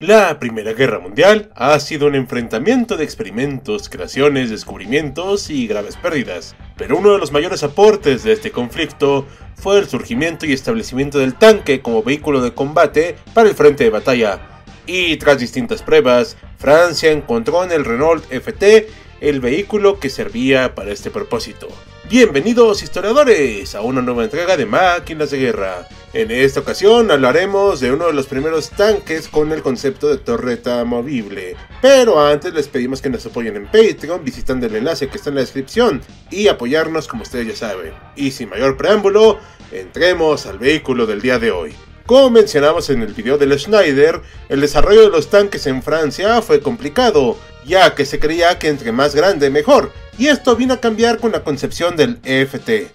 La Primera Guerra Mundial ha sido un enfrentamiento de experimentos, creaciones, descubrimientos y graves pérdidas, pero uno de los mayores aportes de este conflicto fue el surgimiento y establecimiento del tanque como vehículo de combate para el frente de batalla. Y tras distintas pruebas, Francia encontró en el Renault FT el vehículo que servía para este propósito. Bienvenidos historiadores a una nueva entrega de Máquinas de Guerra. En esta ocasión hablaremos de uno de los primeros tanques con el concepto de torreta movible. Pero antes les pedimos que nos apoyen en Patreon visitando el enlace que está en la descripción y apoyarnos como ustedes ya saben. Y sin mayor preámbulo, entremos al vehículo del día de hoy. Como mencionamos en el video del Schneider, el desarrollo de los tanques en Francia fue complicado, ya que se creía que entre más grande mejor, y esto vino a cambiar con la concepción del EFT.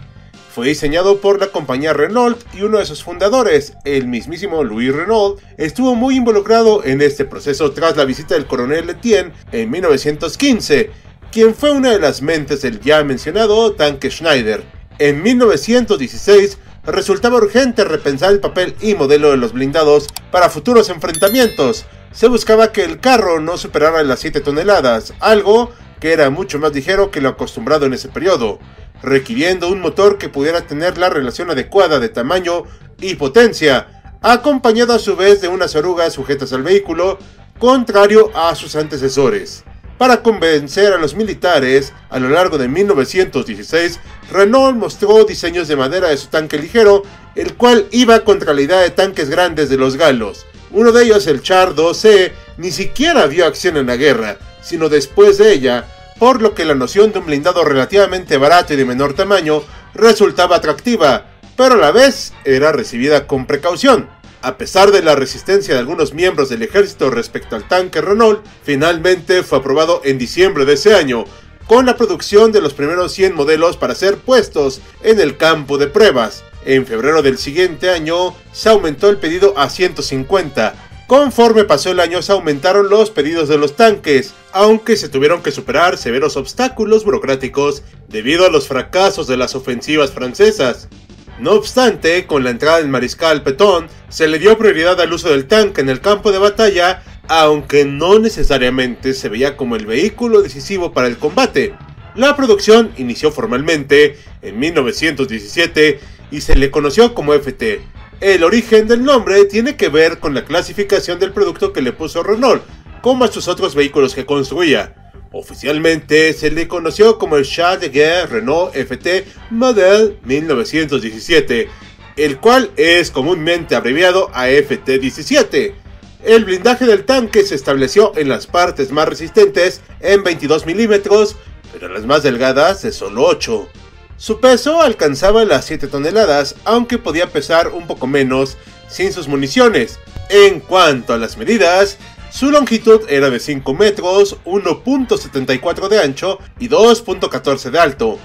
Fue diseñado por la compañía Renault y uno de sus fundadores, el mismísimo Louis Renault, estuvo muy involucrado en este proceso tras la visita del coronel Etienne en 1915, quien fue una de las mentes del ya mencionado tanque Schneider. En 1916 resultaba urgente repensar el papel y modelo de los blindados para futuros enfrentamientos. Se buscaba que el carro no superara las 7 toneladas, algo que era mucho más ligero que lo acostumbrado en ese periodo, requiriendo un motor que pudiera tener la relación adecuada de tamaño y potencia, acompañado a su vez de unas orugas sujetas al vehículo, contrario a sus antecesores. Para convencer a los militares, a lo largo de 1916, Renault mostró diseños de madera de su tanque ligero, el cual iba contra la idea de tanques grandes de los galos. Uno de ellos, el Char 2C, ni siquiera vio acción en la guerra, sino después de ella, por lo que la noción de un blindado relativamente barato y de menor tamaño resultaba atractiva, pero a la vez era recibida con precaución. A pesar de la resistencia de algunos miembros del ejército respecto al tanque Renault, finalmente fue aprobado en diciembre de ese año, con la producción de los primeros 100 modelos para ser puestos en el campo de pruebas. En febrero del siguiente año se aumentó el pedido a 150. Conforme pasó el año se aumentaron los pedidos de los tanques, aunque se tuvieron que superar severos obstáculos burocráticos debido a los fracasos de las ofensivas francesas. No obstante, con la entrada del mariscal Petón, se le dio prioridad al uso del tanque en el campo de batalla, aunque no necesariamente se veía como el vehículo decisivo para el combate. La producción inició formalmente en 1917 y se le conoció como FT. El origen del nombre tiene que ver con la clasificación del producto que le puso Renault, como a sus otros vehículos que construía. Oficialmente se le conoció como el Char de Guerre Renault FT Model 1917, el cual es comúnmente abreviado a FT17. El blindaje del tanque se estableció en las partes más resistentes en 22 milímetros, pero las más delgadas de solo 8. Su peso alcanzaba las 7 toneladas, aunque podía pesar un poco menos sin sus municiones. En cuanto a las medidas, su longitud era de 5 metros, 1.74 de ancho y 2.14 de alto.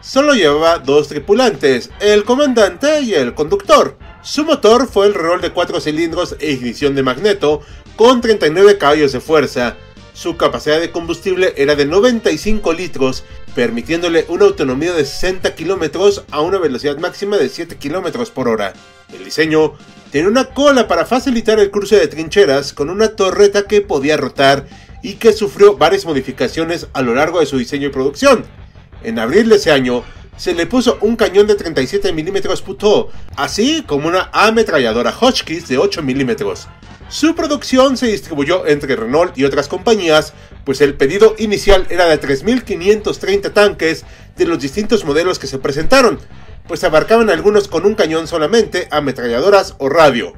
Solo llevaba dos tripulantes, el comandante y el conductor. Su motor fue el rol de 4 cilindros e ignición de magneto, con 39 caballos de fuerza. Su capacidad de combustible era de 95 litros, permitiéndole una autonomía de 60 kilómetros a una velocidad máxima de 7 kilómetros por hora. El diseño Tenía una cola para facilitar el cruce de trincheras con una torreta que podía rotar y que sufrió varias modificaciones a lo largo de su diseño y producción. En abril de ese año se le puso un cañón de 37 mm Putó, así como una ametralladora Hotchkiss de 8 mm. Su producción se distribuyó entre Renault y otras compañías pues el pedido inicial era de 3.530 tanques de los distintos modelos que se presentaron, pues abarcaban algunos con un cañón solamente, ametralladoras o radio.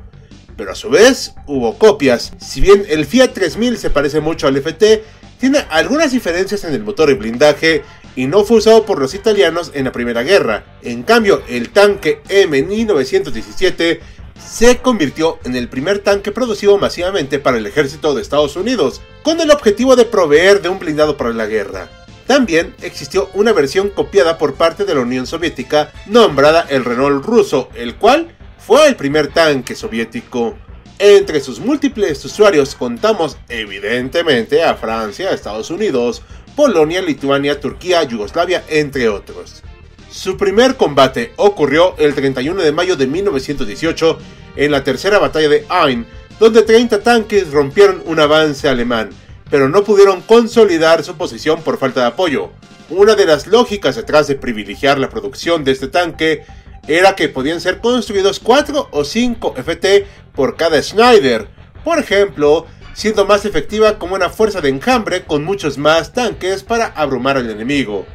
Pero a su vez hubo copias, si bien el Fiat 3000 se parece mucho al FT, tiene algunas diferencias en el motor y blindaje y no fue usado por los italianos en la Primera Guerra. En cambio, el tanque M1917 se convirtió en el primer tanque producido masivamente para el ejército de Estados Unidos, con el objetivo de proveer de un blindado para la guerra. También existió una versión copiada por parte de la Unión Soviética nombrada el Renault ruso, el cual fue el primer tanque soviético. Entre sus múltiples usuarios contamos evidentemente a Francia, Estados Unidos, Polonia, Lituania, Turquía, Yugoslavia, entre otros. Su primer combate ocurrió el 31 de mayo de 1918 en la tercera batalla de Ain, donde 30 tanques rompieron un avance alemán, pero no pudieron consolidar su posición por falta de apoyo. Una de las lógicas detrás de privilegiar la producción de este tanque era que podían ser construidos 4 o 5 FT por cada Schneider, por ejemplo, siendo más efectiva como una fuerza de enjambre con muchos más tanques para abrumar al enemigo.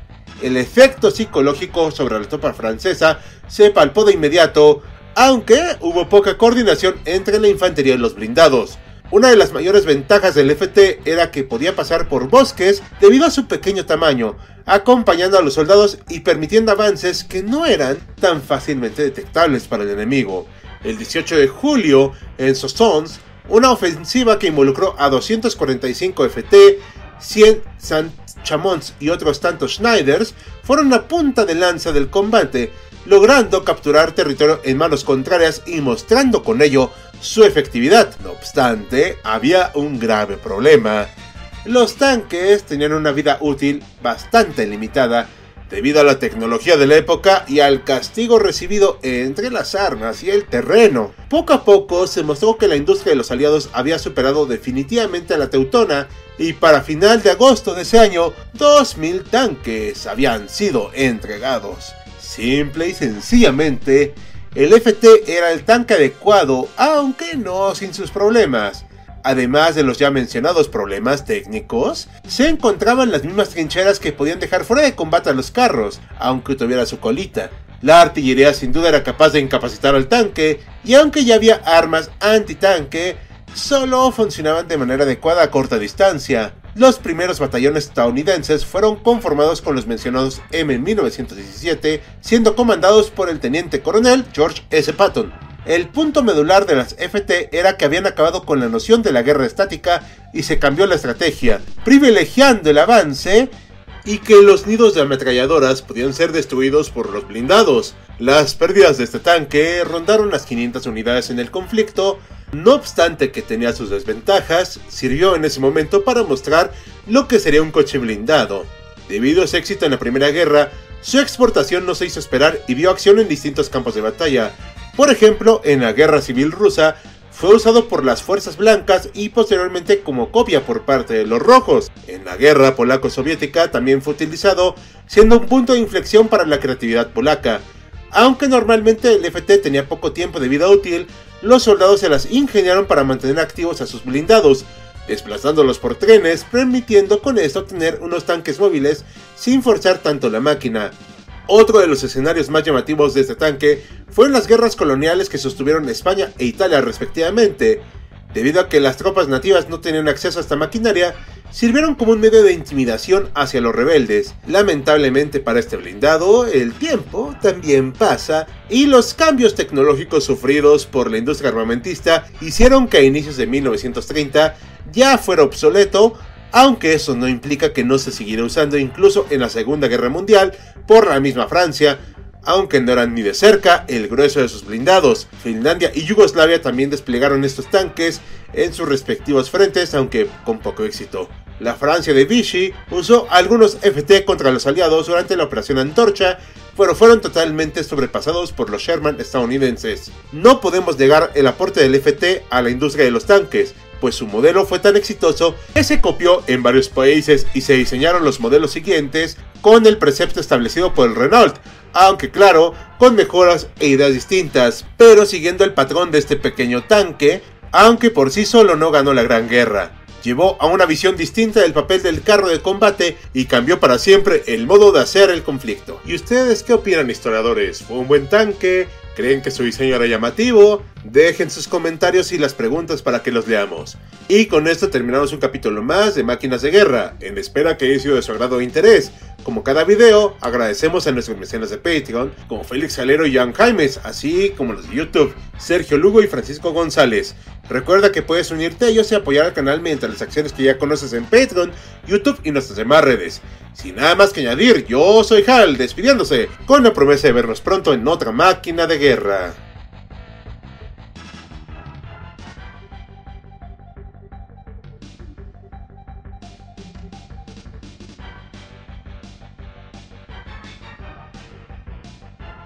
El efecto psicológico sobre la tropa francesa se palpó de inmediato, aunque hubo poca coordinación entre la infantería y los blindados. Una de las mayores ventajas del FT era que podía pasar por bosques debido a su pequeño tamaño, acompañando a los soldados y permitiendo avances que no eran tan fácilmente detectables para el enemigo. El 18 de julio, en Soissons, una ofensiva que involucró a 245 FT, 100 Saint Chamons y otros tantos Schneiders fueron la punta de lanza del combate, logrando capturar territorio en manos contrarias y mostrando con ello su efectividad. No obstante, había un grave problema. Los tanques tenían una vida útil bastante limitada debido a la tecnología de la época y al castigo recibido entre las armas y el terreno. Poco a poco se mostró que la industria de los aliados había superado definitivamente a la teutona y para final de agosto de ese año, 2.000 tanques habían sido entregados. Simple y sencillamente, el FT era el tanque adecuado, aunque no sin sus problemas. Además de los ya mencionados problemas técnicos, se encontraban las mismas trincheras que podían dejar fuera de combate a los carros, aunque tuviera su colita. La artillería sin duda era capaz de incapacitar al tanque, y aunque ya había armas antitanque, solo funcionaban de manera adecuada a corta distancia. Los primeros batallones estadounidenses fueron conformados con los mencionados M1917, siendo comandados por el teniente coronel George S. Patton. El punto medular de las FT era que habían acabado con la noción de la guerra estática y se cambió la estrategia, privilegiando el avance y que los nidos de ametralladoras podían ser destruidos por los blindados. Las pérdidas de este tanque rondaron las 500 unidades en el conflicto, no obstante que tenía sus desventajas, sirvió en ese momento para mostrar lo que sería un coche blindado. Debido a su éxito en la Primera Guerra, su exportación no se hizo esperar y vio acción en distintos campos de batalla. Por ejemplo, en la Guerra Civil Rusa, fue usado por las fuerzas blancas y posteriormente como copia por parte de los rojos. En la guerra polaco-soviética también fue utilizado, siendo un punto de inflexión para la creatividad polaca. Aunque normalmente el FT tenía poco tiempo de vida útil, los soldados se las ingeniaron para mantener activos a sus blindados, desplazándolos por trenes, permitiendo con esto tener unos tanques móviles sin forzar tanto la máquina. Otro de los escenarios más llamativos de este tanque fueron las guerras coloniales que sostuvieron España e Italia respectivamente. Debido a que las tropas nativas no tenían acceso a esta maquinaria, sirvieron como un medio de intimidación hacia los rebeldes. Lamentablemente para este blindado, el tiempo también pasa y los cambios tecnológicos sufridos por la industria armamentista hicieron que a inicios de 1930 ya fuera obsoleto, aunque eso no implica que no se siguiera usando incluso en la Segunda Guerra Mundial por la misma Francia, aunque no eran ni de cerca el grueso de sus blindados. Finlandia y Yugoslavia también desplegaron estos tanques en sus respectivos frentes, aunque con poco éxito. La Francia de Vichy usó algunos FT contra los aliados durante la Operación Antorcha, pero fueron totalmente sobrepasados por los Sherman estadounidenses. No podemos negar el aporte del FT a la industria de los tanques, pues su modelo fue tan exitoso que se copió en varios países y se diseñaron los modelos siguientes con el precepto establecido por el Renault, aunque claro, con mejoras e ideas distintas, pero siguiendo el patrón de este pequeño tanque, aunque por sí solo no ganó la Gran Guerra. llevó a una visión distinta del papel del carro de combate y cambió para siempre el modo de hacer el conflicto. ¿Y ustedes qué opinan historiadores? ¿Fue un buen tanque? ¿Creen que su diseño era llamativo? Dejen sus comentarios y las preguntas para que los leamos. Y con esto terminamos un capítulo más de Máquinas de Guerra, en espera que haya sido de su agrado e interés. Como cada video, agradecemos a nuestros mecenas de Patreon, como Félix Galero y Jan Jaimes, así como los de YouTube, Sergio Lugo y Francisco González. Recuerda que puedes unirte a ellos y apoyar al canal mediante las acciones que ya conoces en Patreon, YouTube y nuestras demás redes. Sin nada más que añadir, yo soy Hal, despidiéndose, con la promesa de vernos pronto en otra máquina de guerra.